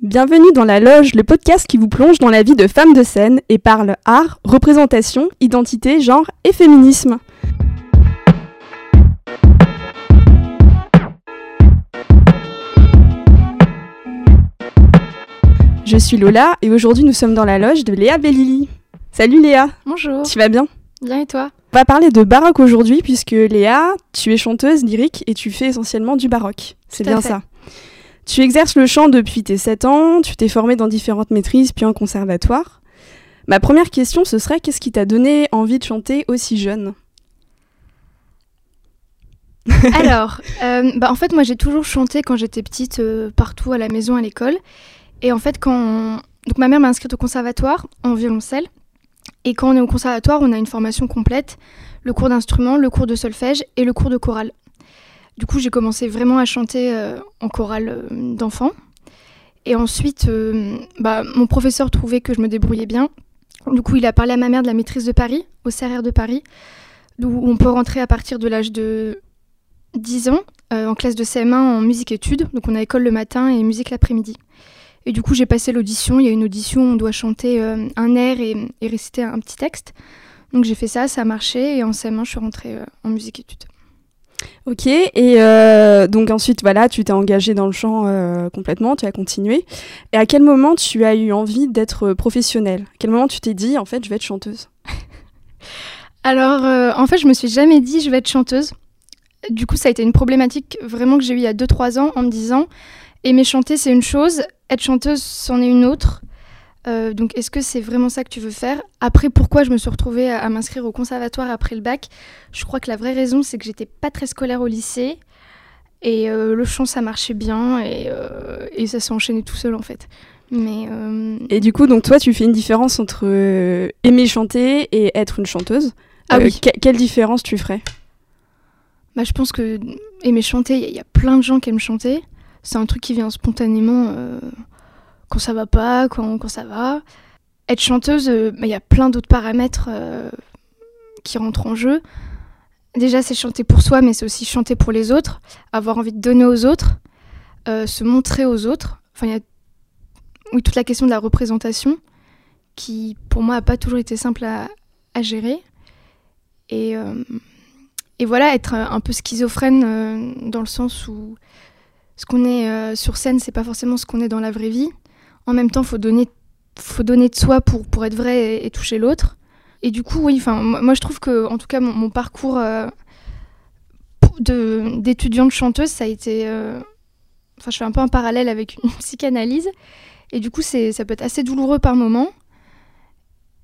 Bienvenue dans La Loge, le podcast qui vous plonge dans la vie de femmes de scène et parle art, représentation, identité, genre et féminisme. Je suis Lola et aujourd'hui nous sommes dans la loge de Léa Bellili. Salut Léa, Bonjour. tu vas bien? Bien et toi? On va parler de baroque aujourd'hui puisque Léa, tu es chanteuse lyrique et tu fais essentiellement du baroque. C'est bien fait. ça. Tu exerces le chant depuis tes 7 ans, tu t'es formée dans différentes maîtrises puis en conservatoire. Ma première question ce serait qu'est-ce qui t'a donné envie de chanter aussi jeune? Alors, euh, bah, en fait, moi j'ai toujours chanté quand j'étais petite, euh, partout à la maison, à l'école. Et en fait, quand. on- Donc ma mère m'a inscrite au conservatoire en violoncelle. Et quand on est au conservatoire, on a une formation complète le cours d'instrument, le cours de solfège et le cours de chorale. Du coup, j'ai commencé vraiment à chanter euh, en chorale euh, d'enfant. Et ensuite, euh, bah, mon professeur trouvait que je me débrouillais bien. Du coup, il a parlé à ma mère de la maîtrise de Paris, au CRR de Paris, d'où on peut rentrer à partir de l'âge de 10 ans euh, en classe de CM1 en musique-études. Donc, on a école le matin et musique l'après-midi. Et du coup, j'ai passé l'audition. Il y a une audition où on doit chanter un air et, réciter un petit texte. Donc, j'ai fait ça, ça a marché. Et en CM1, je suis rentrée en musique-études. Ok, et euh, donc ensuite voilà, tu t'es engagée dans le chant euh, complètement, tu as continué. Et à quel moment tu as eu envie d'être professionnelle? À quel moment tu t'es dit en fait je vais être chanteuse? Alors, euh, en fait, je me suis jamais dit je vais être chanteuse. Du coup, ça a été une problématique vraiment que j'ai eue il y a 2-3 ans en me disant aimer chanter, c'est une chose, être chanteuse, c'en est une autre. Euh, donc, est-ce que c'est vraiment ça que tu veux faire? Après, pourquoi je me suis retrouvée à, à m'inscrire au conservatoire après le bac? Je crois que la vraie raison, c'est que j'étais pas très scolaire au lycée. Et euh, le chant, ça marchait bien. Et, euh, et ça s'est enchaîné tout seul, en fait. Mais Et du coup, donc toi, tu fais une différence entre aimer chanter et être une chanteuse. Ah oui. que- quelle différence tu ferais? Bah, je pense que aimer chanter, il y, y a plein de gens qui aiment chanter. C'est un truc qui vient spontanément quand ça va pas, quand, quand ça va. Être chanteuse, euh, il y a plein d'autres paramètres euh, qui rentrent en jeu. Déjà, c'est chanter pour soi, mais c'est aussi chanter pour les autres, avoir envie de donner aux autres, euh, se montrer aux autres. Enfin, il y a toute la question de la représentation qui, pour moi, n'a pas toujours été simple à, gérer. Et, voilà, être un peu schizophrène dans le sens où ce qu'on est sur scène, c'est pas forcément ce qu'on est dans la vraie vie. En même temps, faut donner, faut donner de soi pour, pour être vrai et, toucher l'autre. Et du coup, oui, enfin, moi, je trouve que, en tout cas, mon, parcours euh, d'étudiante chanteuse, ça a été. euh, Enfin, je fais un peu un parallèle avec une psychanalyse. Et du coup, ça peut être assez douloureux par moment.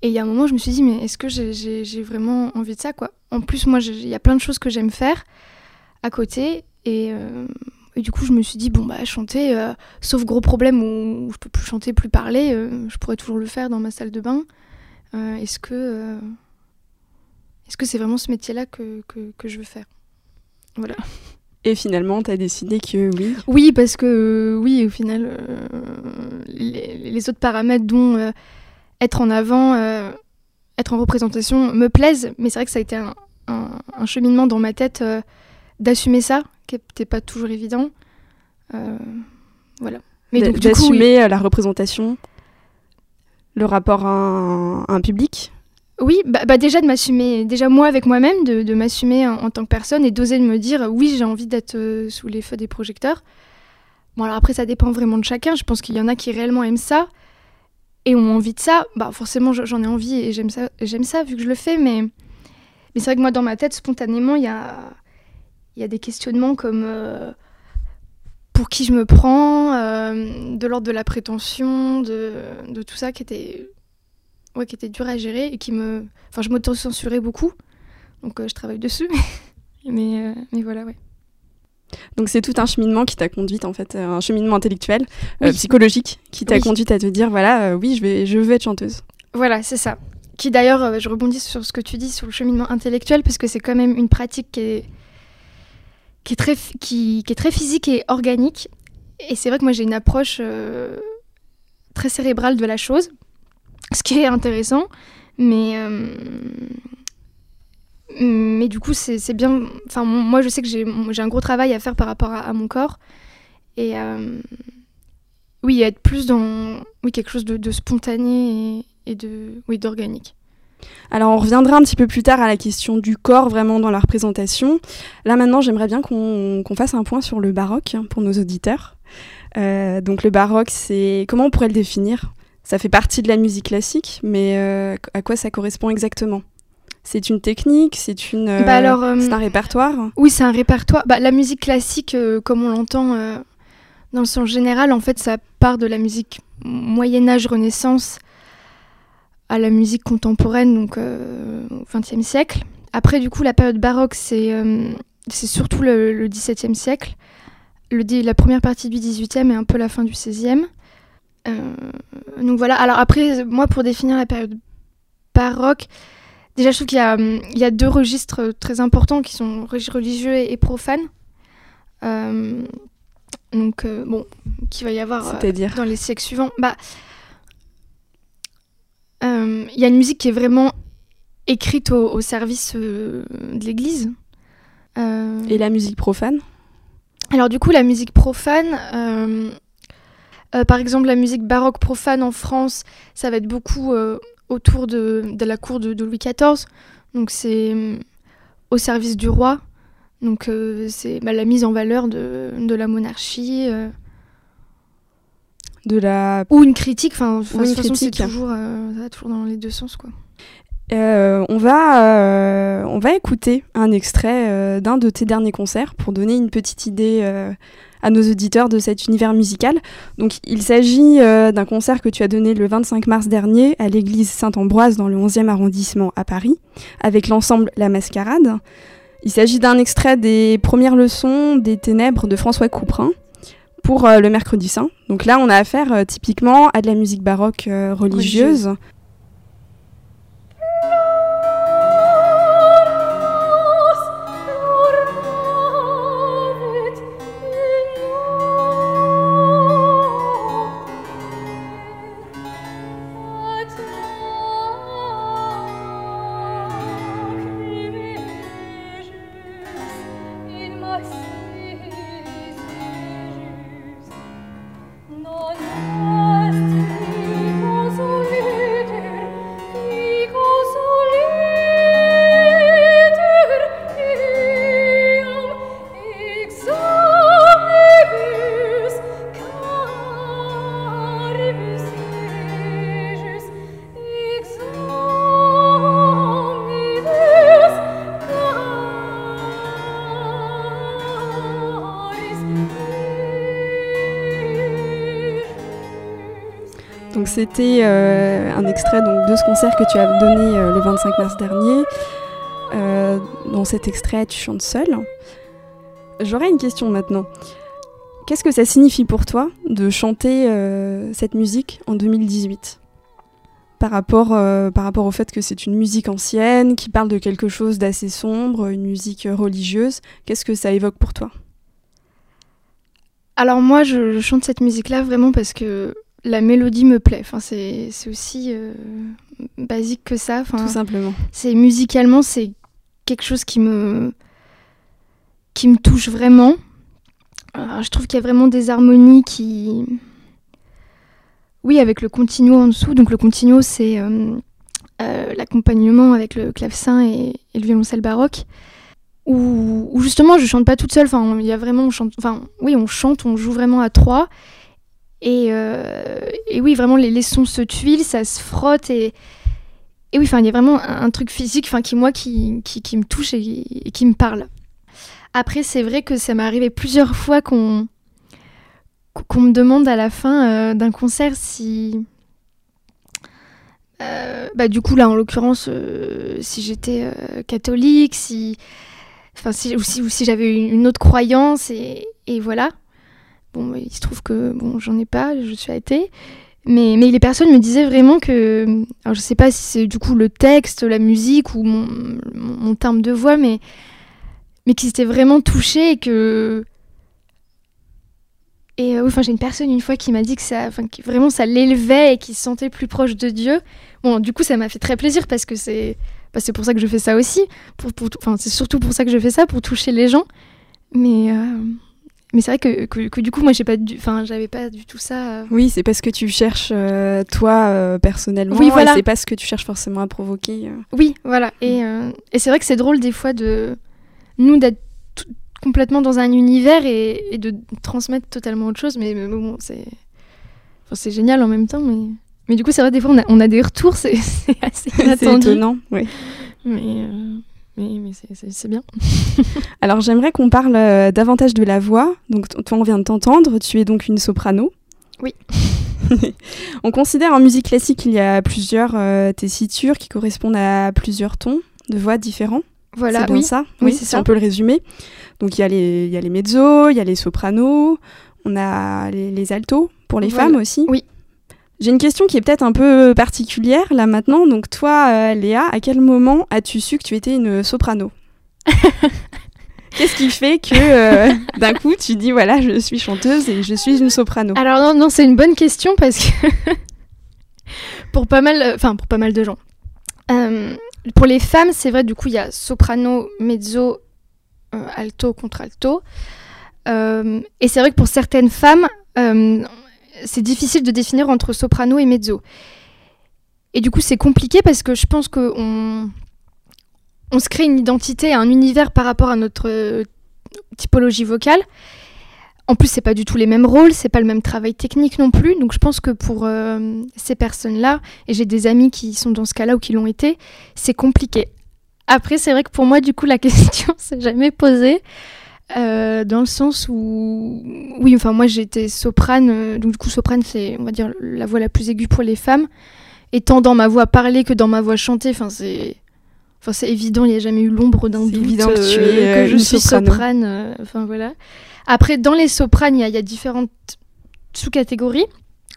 Et il y a un moment, je me suis dit, mais est-ce que j'ai, vraiment envie de ça, quoi? En plus, moi, il y a plein de choses que j'aime faire à côté. Et, euh, et du coup, je me suis dit, bon, bah, chanter, euh, sauf gros problème où, je peux plus chanter, plus parler, euh, je pourrais toujours le faire dans ma salle de bain. Euh, est-ce que est-ce que c'est vraiment ce métier-là que, que, que je veux faire? Voilà. Et finalement, tu as décidé que oui? Oui, parce que oui, au final, les, les autres paramètres dont être en avant, être en représentation me plaisent, mais c'est vrai que ça a été un, un- un cheminement dans ma tête d'assumer ça, qui n'était pas toujours évident. Euh, voilà. Mais donc, du coup, oui. d'assumer euh, la représentation, le rapport à un, à un public? Oui, bah, bah déjà de m'assumer, déjà moi avec moi-même, de, de m'assumer en, en tant que personne et d'oser de me dire euh, oui, j'ai envie d'être euh, sous les feux des projecteurs. Bon, alors après, ça dépend vraiment de chacun. Je pense qu'il y en a qui réellement aiment ça et ont envie de ça. Bah, forcément, je- j'en ai envie et j'aime ça, j'aime ça vu que je le fais, mais, mais c'est vrai que moi, dans ma tête, spontanément, il y a, il y a des questionnements comme euh, pour qui je me prends, euh, de l'ordre de la prétention, de, de tout ça qui était ouais, qui était dur à gérer et qui me. Enfin, je m'auto-censurais beaucoup. Donc, euh, je travaille dessus. mais, mais voilà, ouais. Donc c'est tout un cheminement qui t'a conduite en fait, un cheminement intellectuel, euh, psychologique, qui t'a Oui. conduite à te dire voilà, euh, oui, je vais, je veux être chanteuse. Voilà, c'est ça. Qui d'ailleurs, euh, je rebondis sur ce que tu dis sur le cheminement intellectuel, parce que c'est quand même une pratique qui est, qui est, très, qui, qui est très physique et organique. Et c'est vrai que moi, j'ai une approche euh, très cérébrale de la chose, ce qui est intéressant. Mais, euh, mais du coup, c'est bien. Enfin, moi, je sais que j'ai un gros travail à faire par rapport à, mon corps. Et euh, oui, être plus dans oui, quelque chose de, spontané et, de oui, d'organique. Alors on reviendra un petit peu plus tard à la question du corps vraiment dans la représentation. Là maintenant j'aimerais bien qu'on fasse un point sur le baroque pour nos auditeurs. Euh, donc le baroque c'est comment on pourrait le définir? Ça fait partie de la musique classique mais euh, à quoi ça correspond exactement? C'est une technique, c'est une, bah euh, c'est un répertoire? Oui, c'est un répertoire. Bah, la musique classique, comme on l'entend dans le sens général, en fait, ça part de la musique Moyen Âge, Renaissance à la musique contemporaine, donc euh, au XXe siècle. Après, du coup, la période baroque, c'est euh, surtout le, XVIIe siècle. Le, la première partie du XVIIIe et un peu la fin du XVIe. Euh, donc voilà. Alors après, moi, pour définir la période baroque, déjà, je trouve qu'il y, y, a deux registres très importants qui sont religieux et, profanes. Donc, euh, bon, qu'il va y avoir dans les siècles suivants. Bah, il y a une musique qui est vraiment écrite au, service de l'Église. Et la musique profane Alors du coup, la musique profane, par exemple, la musique baroque profane en France, ça va être beaucoup autour de, de, la cour de, de Louis XIV. Donc c'est au service du roi. Donc euh, c'est bah, la mise en valeur de, de la monarchie. Euh. De la... Ou une critique, enfin, de toute façon c'est toujours, euh, toujours dans les deux sens. quoi. on, va, on va écouter un extrait d'un de tes derniers concerts pour donner une petite idée à nos auditeurs de cet univers musical. Donc, il s'agit d'un concert que tu as donné le 25 mars dernier à l'église Saint-Ambroise dans le 11e arrondissement à Paris, avec l'ensemble La Mascarade. Il s'agit d'un extrait des premières leçons des ténèbres de François Couperin pour euh, le mercredi saint. Donc là, on a affaire euh, typiquement à de la musique baroque euh, religieuse. C'était euh, un extrait donc, de ce concert que tu as donné euh, le 25 mars dernier. Euh, dans cet extrait, tu chantes seul. J'aurais une question maintenant. Qu'est-ce que ça signifie pour toi de chanter cette musique en 2018 par rapport, par rapport au fait que c'est une musique ancienne, qui parle de quelque chose d'assez sombre, une musique religieuse Qu'est-ce que ça évoque pour toi? Alors moi, je chante cette musique-là vraiment parce que la mélodie me plaît. Enfin, c'est aussi euh, basique que ça. Enfin, Tout simplement. C'est musicalement, c'est quelque chose qui me qui me touche vraiment. je trouve qu'il y a vraiment des harmonies qui, oui, avec le continuo en dessous. Donc le continuo, c'est euh, euh, l'accompagnement avec le clavecin et, le violoncelle baroque. Où, justement, je chante pas toute seule. Enfin, il y a vraiment, on chante. Enfin, oui, on chante, on joue vraiment à trois. Euh, et, oui, vraiment, les, sons se tuilent, ça se frotte. Et, et oui, il y a vraiment un, truc physique qui, moi, qui, qui, me touche et, qui me parle. Après, c'est vrai que ça m'est arrivé plusieurs fois qu'on me demande à la fin euh, d'un concert si... Euh, bah, du coup, là, en l'occurrence, si j'étais catholique, si... Ou si, j'avais une autre croyance, et voilà. Bon, il se trouve que bon, j'en ai pas, je suis athée. Mais, mais les personnes me disaient vraiment que. Alors, je sais pas si c'est du coup le texte, la musique ou mon, mon, terme de voix, mais, mais qu'ils étaient vraiment touchés et que. Et euh, enfin, j'ai une personne une fois qui m'a dit que ça, vraiment ça l'élevait et qu'il se sentait plus proche de Dieu. Bon, du coup, ça m'a fait très plaisir parce que c'est, bah, pour ça que je fais ça aussi. Pour, pour, enfin, c'est surtout pour ça que je fais ça, pour toucher les gens. Mais, euh, mais c'est vrai que, que, du coup, moi, j'ai pas, enfin, j'avais pas du tout ça. Euh. Oui, c'est parce que tu cherches toi personnellement. Oui, voilà. C'est pas ce que tu cherches forcément à provoquer. Oui, voilà. Et, et c'est vrai que c'est drôle des fois de nous d'être complètement dans un univers et, de transmettre totalement autre chose. Mais, bon, c'est, enfin, c'est génial en même temps. Mais, mais du coup, c'est vrai des fois, on a, on a des retours, c'est, assez inattendu. c'est étonnant, oui. Mais mais, mais c'est bien. Alors j'aimerais qu'on parle euh, davantage de la voix. Donc toi on vient de t'entendre, tu es donc une soprano. Oui. on considère en musique classique qu'il y a plusieurs euh, tessitures qui correspondent à plusieurs tons de voix différents. Voilà, c'est bien ça? Oui, c'est ça. On peut le résumer. Donc il y a les, il y a les mezzos, il y a les sopranos, on a les, altos pour les femmes aussi. Oui. J'ai une question qui est peut-être un peu particulière là maintenant. Donc toi, euh, Léa, à quel moment as-tu su que tu étais une soprano? Qu'est-ce qui fait que euh, d'un coup tu dis voilà, je suis chanteuse et je suis une soprano? Alors non, non, c'est une bonne question parce que pour pas mal, enfin pour pas mal de gens. Euh, pour les femmes, c'est vrai, du coup, il y a soprano, mezzo, alto, contralto. et c'est vrai que pour certaines femmes, c'est difficile de définir entre soprano et mezzo. Et du coup, c'est compliqué parce que je pense qu'on on se crée une identité, un univers par rapport à notre euh, typologie vocale. En plus, c'est pas du tout les mêmes rôles, c'est pas le même travail technique non plus. Donc, je pense que pour euh, ces personnes-là, et j'ai des amis qui sont dans ce cas-là ou qui l'ont été, c'est compliqué. Après, c'est vrai que pour moi, du coup, la question s'est jamais posée. Euh, dans le sens où, oui, enfin moi j'étais soprane, euh, donc du coup soprane c'est, on va dire, la voix la plus aiguë pour les femmes. Et tant dans ma voix parlée que dans ma voix chantée, enfin c'est, enfin c'est évident, il n'y a jamais eu l'ombre d'un doute évident que, tu es, que je suis soprane. Enfin voilà. Après dans les sopranes, il y, a différentes sous-catégories.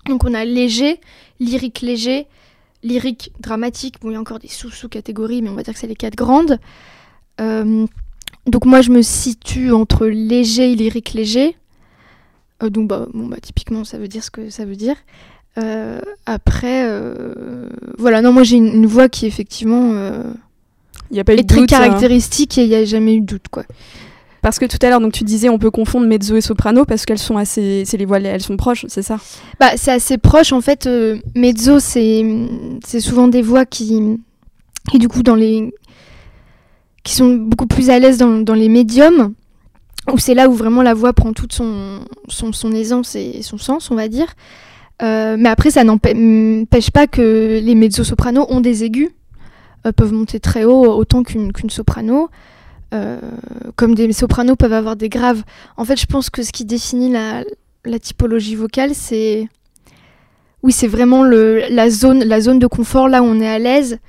Donc on a léger, lyrique léger, lyrique dramatique. Bon, il y a encore des sous-sous-catégories, mais on va dire que c'est les quatre grandes. Euh, donc moi je me situe entre léger et lyrique léger. Euh, donc bah, bon, bah, typiquement ça veut dire ce que ça veut dire. Euh, après, euh, voilà, non, moi j'ai une, voix qui effectivement y a pas eu est très hein. caractéristique et il n'y a jamais eu de doute quoi. Parce que tout à l'heure, donc tu disais, on peut confondre mezzo et soprano parce qu'elles sont assez, c'est les voix, elles sont proches, c'est ça? Bah, c'est assez proche en fait. mezzo, c'est, c'est souvent des voix qui, qui du coup dans les, qui sont beaucoup plus à l'aise dans, les médiums, où c'est là où vraiment la voix prend toute son, son, aisance et son sens, on va dire. Euh, mais après, ça n'empêche pas que les mezzo-sopranos ont des aigus, euh, peuvent monter très haut autant qu'une soprano. Euh, comme des sopranos peuvent avoir des graves. En fait, je pense que ce qui définit la, typologie vocale, c'est oui, c'est vraiment le, la zone, la zone de confort là où on est à l'aise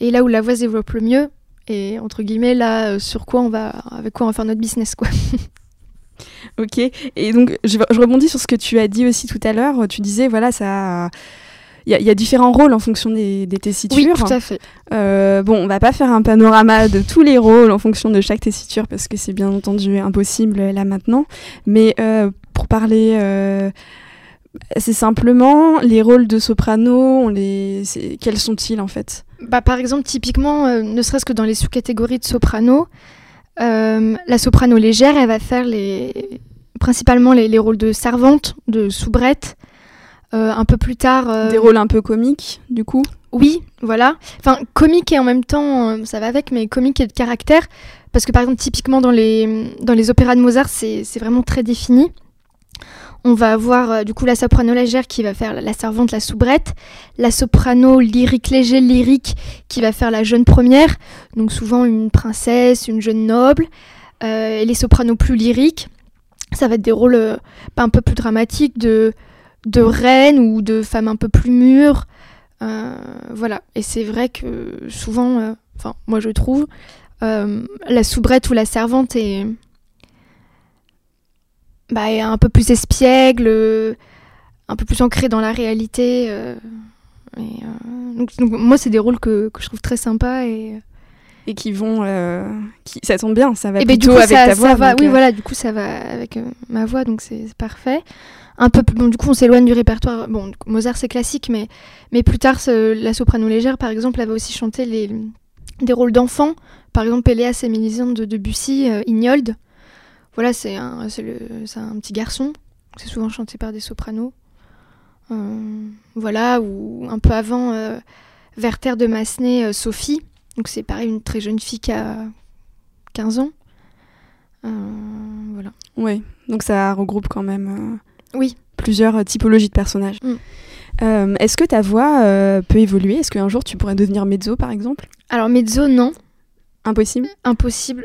et là où la voix se développe le mieux et entre guillemets là euh, sur quoi on va avec quoi on va faire notre business quoi. ok et donc je, rebondis sur ce que tu as dit aussi tout à l'heure. Tu disais voilà ça. Il y, a différents rôles en fonction des, des tessitures. Oui, tout à fait. Euh, bon, on va pas faire un panorama de tous les rôles en fonction de chaque tessiture parce que c'est bien entendu impossible là maintenant. Mais euh, pour parler c'est simplement les rôles de soprano, on les... quels sont-ils en fait? Bah, Par exemple, typiquement, euh, ne serait-ce que dans les sous-catégories de soprano, euh, la soprano légère, elle va faire les... principalement les, rôles de servante, de soubrette. Euh, un peu plus tard. Des rôles un peu comiques, du coup? Oui, voilà. Enfin, comique et en même temps, ça va avec, mais comique et de caractère. Parce que par exemple, typiquement dans les, dans les opéras de Mozart, c'est vraiment très défini. On va avoir euh, du coup la soprano légère qui va faire la servante, la soubrette, la soprano lyrique léger, lyrique qui va faire la jeune première, donc souvent une princesse, une jeune noble, euh, et les sopranos plus lyriques, ça va être des rôles euh, un peu plus dramatiques de, de reine ou de femme un peu plus mûre. voilà, et c'est vrai que souvent, enfin moi je trouve, la soubrette ou la servante est bah, un peu plus espiègle, euh, un peu plus ancré dans la réalité. Euh, et, euh, donc, moi, c'est des rôles que, que, je trouve très sympas et et qui vont qui ça tombe bien ça va et ben, plutôt avec ta voix va, oui voilà du coup ça va avec ma voix donc c'est parfait. Un peu bon du coup on s'éloigne du répertoire bon Mozart c'est classique mais mais plus tard la soprano légère par exemple elle va aussi chanter les des rôles d'enfants. Par exemple Péléas et Mélisande de Debussy Ignold voilà, c'est un, c'est le, c'est un petit garçon. C'est souvent chanté par des sopranos. Euh, voilà, ou un peu avant, euh, Werther de Massenet, euh, Sophie. Donc c'est pareil, une très jeune fille qui a 15 ans. Euh, voilà. Oui, donc ça regroupe quand même euh, Oui. plusieurs euh, typologies de personnages. Mm. Euh, Est-ce que ta voix euh, peut évoluer? Est-ce qu'un jour tu pourrais devenir mezzo par exemple? Alors mezzo, non. Impossible? Impossible.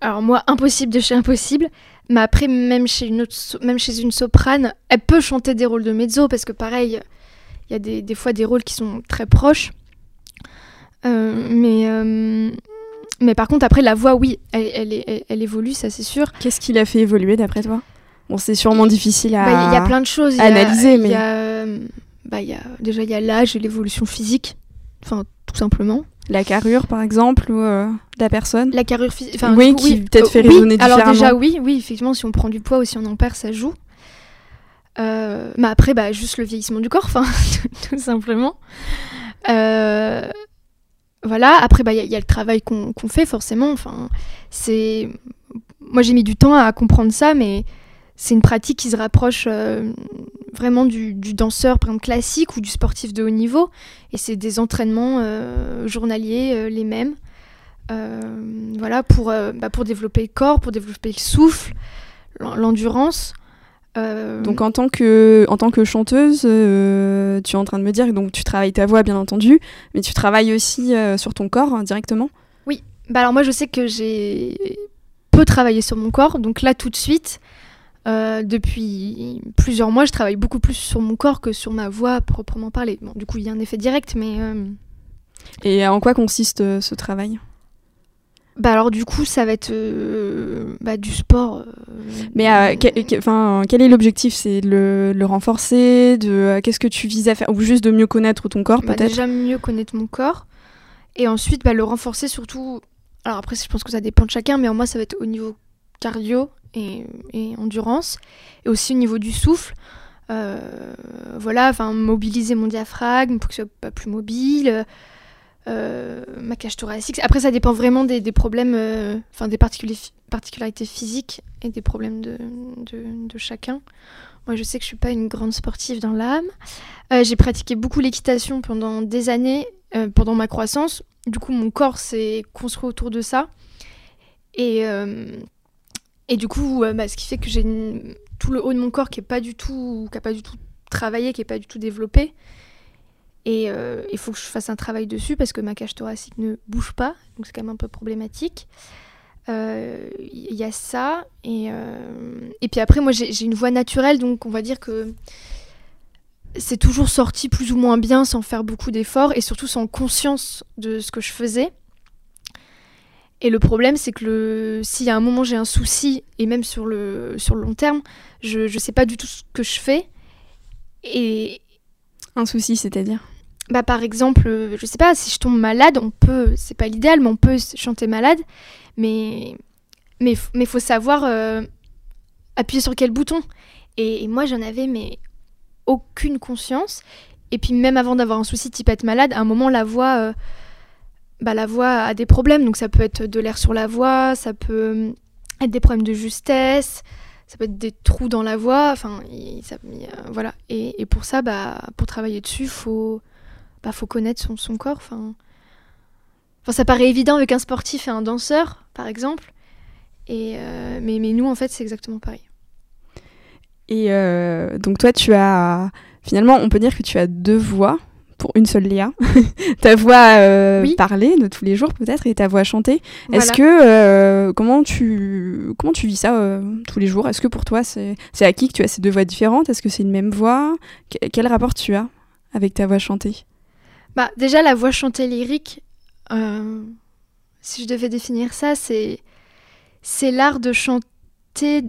Alors moi, impossible de chez impossible. Mais après, même chez une, autre même chez une soprane, elle peut chanter des rôles de mezzo parce que pareil, il y a des, des fois des rôles qui sont très proches. Euh, mais, euh, mais par contre, après, la voix, oui, elle, elle, elle- elle évolue, ça c'est sûr. Qu'est-ce qui l'a fait évoluer d'après toi? Bon, c'est sûrement difficile à. Bah, Il y a plein de choses. A- analyser, mais- y a, euh, bah, y a, déjà, il y a l'âge et l'évolution physique. Enfin, tout simplement. La carrure par exemple ou euh, la personne? La carrure physique. Oui, qui peut-être fait raisonner Alors différemment. déjà, oui, oui, effectivement, si on prend du poids ou si on en perd, ça joue. Euh, mais après, bah, juste le vieillissement du corps, tout simplement. Euh, voilà, après, bah, il y, a- il y a le travail qu'on qu'on fait, forcément. Enfin, c'est... Moi, j'ai mis du temps à comprendre ça, mais c'est une pratique qui se rapproche euh, vraiment du, du danseur, par exemple, classique ou du sportif de haut niveau. Et c'est des entraînements euh, journaliers, euh, les mêmes. Voilà, pour, bah, pour développer le corps, pour développer le souffle, l'en- l'endurance. Donc en tant que, en tant que chanteuse, tu es en train de me dire que donc tu travailles ta voix bien entendu, mais tu travailles aussi sur ton corps hein, directement? bah alors moi, je sais que j'ai peu travaillé sur mon corps, donc là, tout de suite, euh, depuis plusieurs mois, je travaille beaucoup plus sur mon corps que sur ma voix proprement. Bon, du coup, il y a un effet direct, mais... euh, Et en quoi consiste euh, ce travail? Bah alors du coup, ça va être euh, bah, du sport. euh, Mais euh, que- que- enfin, quel est l'objectif? C'est de le, le renforcer de qu'est-ce que tu vises à faire? Ou juste de mieux connaître ton corps bah, peut-être? déjà mieux connaître mon corps et ensuite bah, le renforcer surtout. Alors après, je pense que ça dépend de chacun, mais en moi, ça va être au niveau cardio et, endurance et aussi au niveau du souffle. Euh, voilà, enfin mobiliser mon diaphragme pour que ce soit pas plus mobile. euh, ma cage thoracique. Après, ça dépend vraiment des, des problèmes, euh, enfin des particulari- particularités physiques et des problèmes de, de, chacun. Moi, je sais que je suis pas une grande sportive dans l'âme. Euh, j'ai pratiqué beaucoup l'équitation pendant des années, euh, pendant ma croissance. Du coup, mon corps s'est construit autour de ça. Et, euh, et du coup, euh, bah, ce qui fait que j'ai tout le haut de mon corps qui est pas du tout, pas du tout travaillé, qui est pas du tout développé. Et euh, il faut que je fasse un travail dessus parce que ma cage thoracique ne bouge pas, donc c'est quand même un peu problématique. Euh, Il y a ça. Et, euh, et puis après, moi, j'ai une voix naturelle, donc on va dire que c'est toujours sorti plus ou moins bien sans faire beaucoup d'efforts et surtout sans conscience de ce que je faisais. Et le problème, c'est que le... y a un moment j'ai un souci, et même sur le, sur le long terme, je ne sais pas du tout ce que je fais. Et Un souci, c'est-à-dire? Bah, par exemple, euh, je sais pas, si je tombe malade, on peut, c'est pas l'idéal, mais on peut chanter malade, mais mais mais faut savoir euh, appuyer sur quel bouton. Et, et moi, j'en avais mais aucune conscience. Et puis même avant d'avoir un souci type être malade, à un moment la voix, euh, bah la voix a des problèmes. Donc ça peut être de l'air sur la voix, ça peut euh, être des problèmes de justesse, ça peut être des trous dans la voix. Enfin, voilà. Et, et pour ça, bah pour travailler dessus, faut bah, faut connaître son, son corps. Enfin, enfin, ça paraît évident avec un sportif et un danseur, par exemple. Et euh, mais, mais nous, en fait, c'est exactement pareil. Et euh, donc toi, tu as finalement, on peut dire que tu as deux voix pour une seule Léa. ta voix euh, Oui. parlée de tous les jours peut-être et ta voix chantée. Est-ce que euh, comment tu comment tu vis ça euh, tous les jours? Est-ce que pour toi c'est c'est acquis que tu as ces deux voix différentes? Est-ce que c'est une même voix? Que- Quel rapport tu as avec ta voix chantée? Bah, déjà, la voix chantée lyrique, euh, si je devais définir ça, c'est c'est l'art de chanter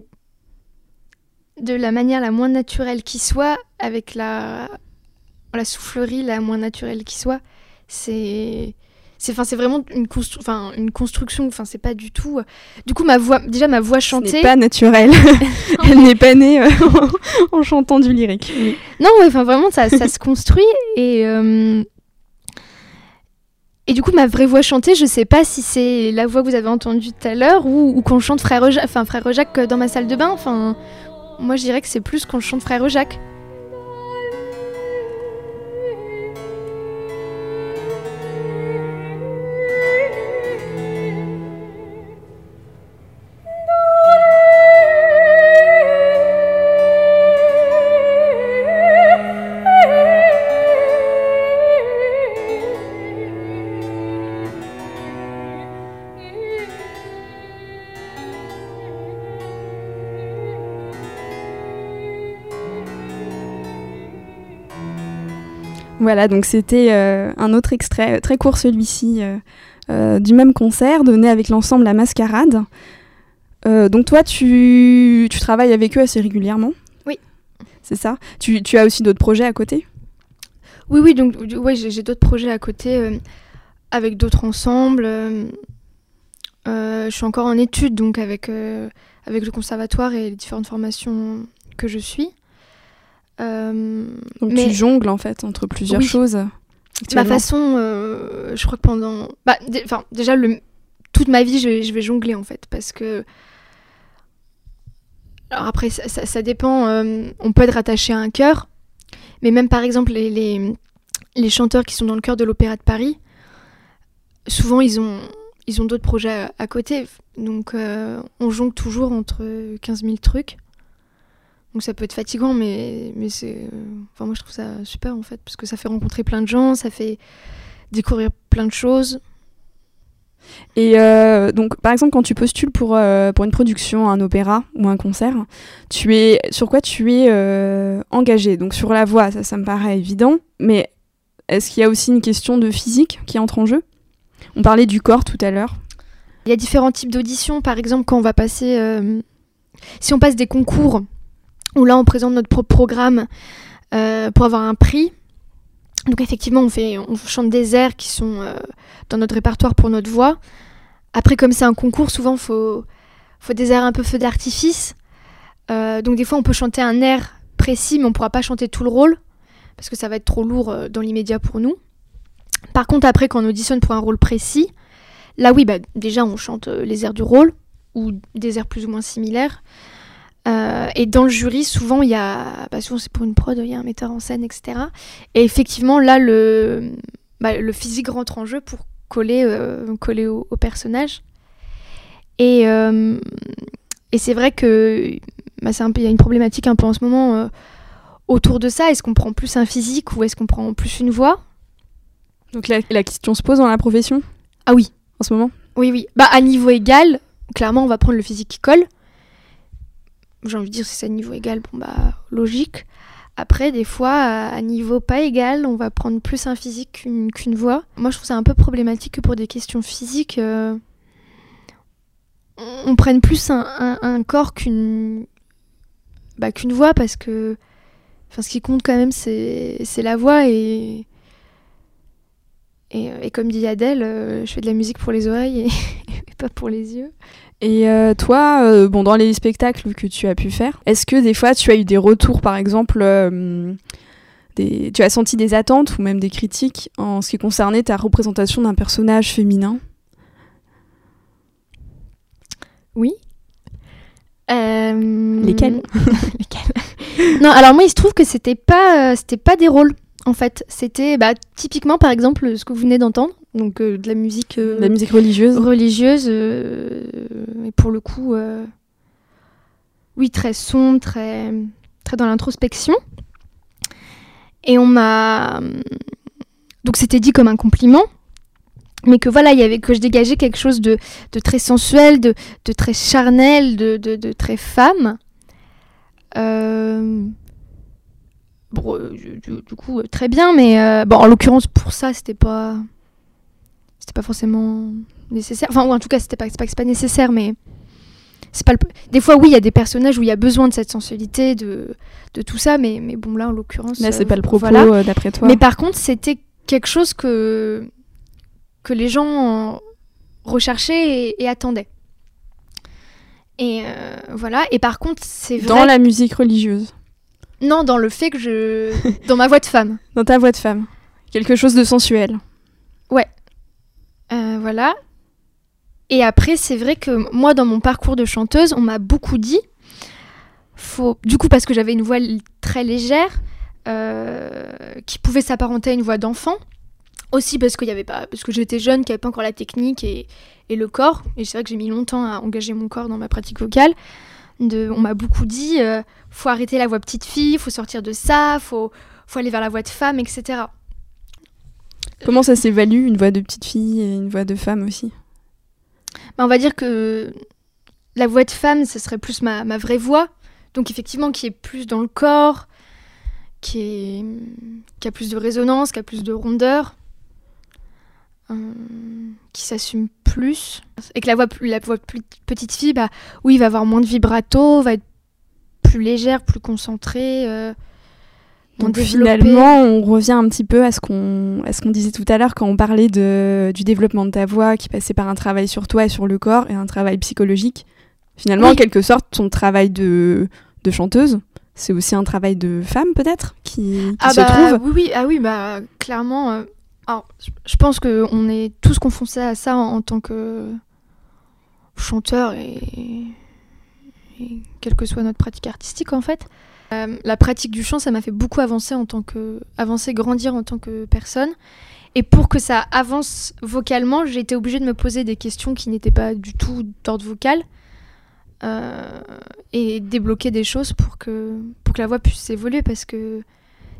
de la manière la moins naturelle qui soit, avec la, la soufflerie la moins naturelle qui soit. C'est c'est enfin c'est vraiment une constru- enfin une construction enfin c'est pas du tout du coup ma voix déjà ma voix chantée n'est pas naturel. Elle n'est pas née euh, en chantant du lyrique. Non, ouais, enfin vraiment, ça, ça se construit et, euh, Et du coup, ma vraie voix chantée, je sais pas si c'est la voix que vous avez entendue tout à l'heure ou, ou qu'on chante Frère Jacques, enfin Frère Jacques dans ma salle de bain. Enfin, moi, je dirais que c'est plus qu'on chante Frère Jacques. Voilà, donc c'était euh, un autre extrait, euh, très court celui-ci, euh, du même concert donné avec l'ensemble La Mascarade. donc toi, tu, tu, travailles avec eux assez régulièrement? Oui. C'est ça? Tu, tu, as aussi d'autres projets à côté? Oui, oui, donc ouais, j'ai d'autres projets à côté avec d'autres ensembles. je suis encore en études, donc avec, avec le conservatoire et les différentes formations que je suis. Euh, Donc tu jongles en fait entre plusieurs choses. Ma façon, euh, je crois que pendant, bah, enfin déjà le... toute ma vie, je, vais jongler en fait parce que. Alors après, ça, dépend. Euh, on peut être rattaché à un chœur, mais même par exemple les, les, les chanteurs qui sont dans le chœur de l'Opéra de Paris, souvent ils ont ils ont d'autres projets à, côté, donc on jongle toujours entre 15 000 trucs. Donc ça peut être fatigant, mais, mais c'est. Enfin, moi je trouve ça super en fait, parce que ça fait rencontrer plein de gens, ça fait découvrir plein de choses. Et euh, donc, par exemple, quand tu postules pour, euh, pour une production, un opéra ou un concert, tu es sur quoi tu es euh, engagé? Donc sur la voix, ça, ça me paraît évident, mais est-ce qu'il y a aussi une question de physique qui entre en jeu? On parlait du corps tout à l'heure. Il y a différents types d'auditions. Par exemple, quand on va passer, si on passe des concours où là on présente notre propre programme euh, pour avoir un prix. Donc effectivement, on, fait, on chante des airs qui sont euh, dans notre répertoire pour notre voix. Après, comme c'est un concours, souvent il faut, faut des airs un peu feu d'artifice. Euh, donc des fois, on peut chanter un air précis, mais on ne pourra pas chanter tout le rôle, parce que ça va être trop lourd dans l'immédiat pour nous. Par contre, après, quand on auditionne pour un rôle précis, là oui, bah, déjà on chante les airs du rôle, ou des airs plus ou moins similaires. Euh, et dans le jury, souvent, il y a, bah, souvent c'est pour une prod, il y a un metteur en scène, etc. Et effectivement, là, le, bah, le physique rentre en jeu pour coller, euh, coller au, personnage. Et, euh, et c'est vrai que bah, c'est un y a une problématique un peu en ce moment autour de ça. Est-ce qu'on prend plus un physique ou est-ce qu'on prend plus une voix? Donc la, la question se pose dans la profession? Ah oui. En ce moment? Oui, oui. Bah, à niveau égal, clairement, on va prendre le physique qui colle j'ai envie de dire, si c'est à niveau égal, bon bah logique. Après, des fois, à niveau pas égal, on va prendre plus un physique qu'une voix. Moi, je trouve ça un peu problématique que pour des questions physiques, euh, on, prenne plus un, corps qu'une bah, voix parce que ce qui compte quand même, c'est la voix et, et, comme dit Adèle, euh, je fais de la musique pour les oreilles et, et pas pour les yeux. Et euh, toi, euh, bon, dans les spectacles que tu as pu faire, est-ce que des fois tu as eu des retours, par exemple, euh, des... tu as senti des attentes ou même des critiques en ce qui concernait ta représentation d'un personnage féminin? Oui. Lesquels? Lesquels? Non, alors moi, il se trouve que c'était pas, c'était pas des rôles en fait. C'était bah, typiquement, par exemple, ce que vous venez d'entendre donc euh, de la musique euh, la musique religieuse religieuse euh, et pour le coup oui très sombre très très dans l'introspection et on m'a donc c'était dit comme un compliment mais que voilà il y avait que je dégageais quelque chose de, de très sensuel de, de, très charnel de, de très femme bon, du, coup très bien mais bon en l'occurrence pour ça c'était pas c'était pas forcément nécessaire. Enfin, ou en tout cas, c'était pas, pas pas nécessaire, mais pas le... Des fois, oui, il y a des personnages où il y a besoin de cette sensualité, de, de tout ça, mais, mais bon, là, en l'occurrence. Là, c'est pas le propos, euh, d'après toi. Mais par contre, c'était quelque chose que, que les gens recherchaient et, attendaient. Et euh, voilà. Et par contre, c'est vrai. Dans la musique religieuse. Non, dans le fait que je. dans ma voix de femme. Dans ta voix de femme. Quelque chose de sensuel. Ouais. Euh, voilà. Et après, c'est vrai que moi, dans mon parcours de chanteuse, on m'a beaucoup dit, faut, du coup, parce que j'avais une voix très légère, euh, qui pouvait s'apparenter à une voix d'enfant, aussi parce qu'il y avait pas, parce que j'étais jeune, qu'il n'y avait pas encore la technique et, et le corps. Et c'est vrai que j'ai mis longtemps à engager mon corps dans ma pratique vocale. De, on m'a beaucoup dit, euh, faut arrêter la voix petite fille, faut sortir de ça, faut, faut aller vers la voix de femme, etc. Comment ça s'évalue une voix de petite fille et une voix de femme aussi? Bah, On va dire que la voix de femme, ce serait plus ma, ma, vraie voix. Donc effectivement, qui est plus dans le corps, qui, est, qui a plus de résonance, qui a plus de rondeur. Euh, qui s'assume plus. Et que la voix, la voix plus petite fille, bah, oui, va avoir moins de vibrato, va être plus légère, plus concentrée. Euh, donc finalement, on revient un petit peu à ce qu'on qu'on disait tout à l'heure quand on parlait de, du développement de ta voix qui passait par un travail sur toi et sur le corps et un travail psychologique. Finalement, oui. en quelque sorte, ton travail de, de chanteuse, c'est aussi un travail de femme peut-être qui, qui ah se bah, trouve. Oui, oui, ah oui, bah clairement. Euh, alors, je pense qu'on est tous confrontés à ça en, tant que chanteur et, et, quelle que soit notre pratique artistique en fait. Euh, la pratique du chant, ça m'a fait beaucoup avancer en tant que avancer, grandir en tant que personne. Et pour que ça avance vocalement, j'ai été obligée de me poser des questions qui n'étaient pas du tout d'ordre vocal euh, et débloquer des choses pour que pour que la voix puisse évoluer. Parce que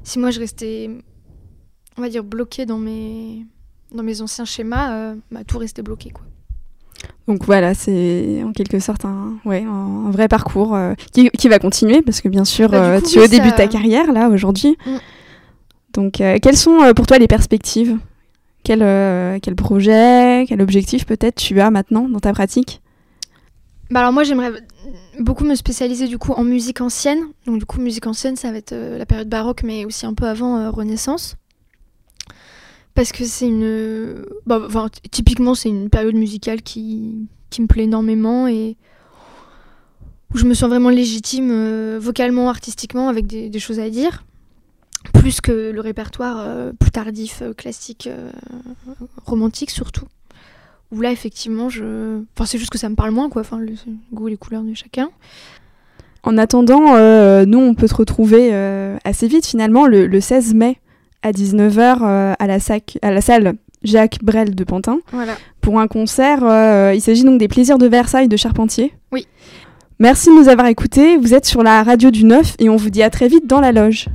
si moi je restais on va dire bloqué dans mes dans mes anciens schémas, euh, bah, tout restait bloqué quoi. Donc voilà, c'est en quelque sorte un, ouais, un, vrai parcours euh, qui, qui, va continuer parce que bien sûr bah, euh, coup, tu es oui, au début ça... de ta carrière là aujourd'hui. Mm. Donc quelles sont pour toi les perspectives? Quel, quel projet, quel objectif peut-être tu as maintenant dans ta pratique? Bah alors moi j'aimerais beaucoup me spécialiser du coup en musique ancienne. Donc du coup musique ancienne ça va être la période baroque mais aussi un peu avant Renaissance parce que c'est une bah, enfin, typiquement c'est une période musicale qui, qui me plaît énormément et où je me sens vraiment légitime euh, vocalement artistiquement avec des, choses à dire. Plus que le répertoire euh, plus tardif euh, classique romantique surtout. Où là effectivement je enfin c'est juste que ça me parle moins quoi. Enfin le goût les couleurs de chacun. En attendant nous on peut te retrouver assez vite finalement le, le 16 mai à 19h euh, à, la sac, à la salle Jacques Brel de Pantin voilà. pour un concert. Euh, il s'agit donc des Plaisirs de Versailles de Charpentier. Oui. Merci de nous avoir écoutés. Vous êtes sur la radio du 9 et on vous dit à très vite dans la loge.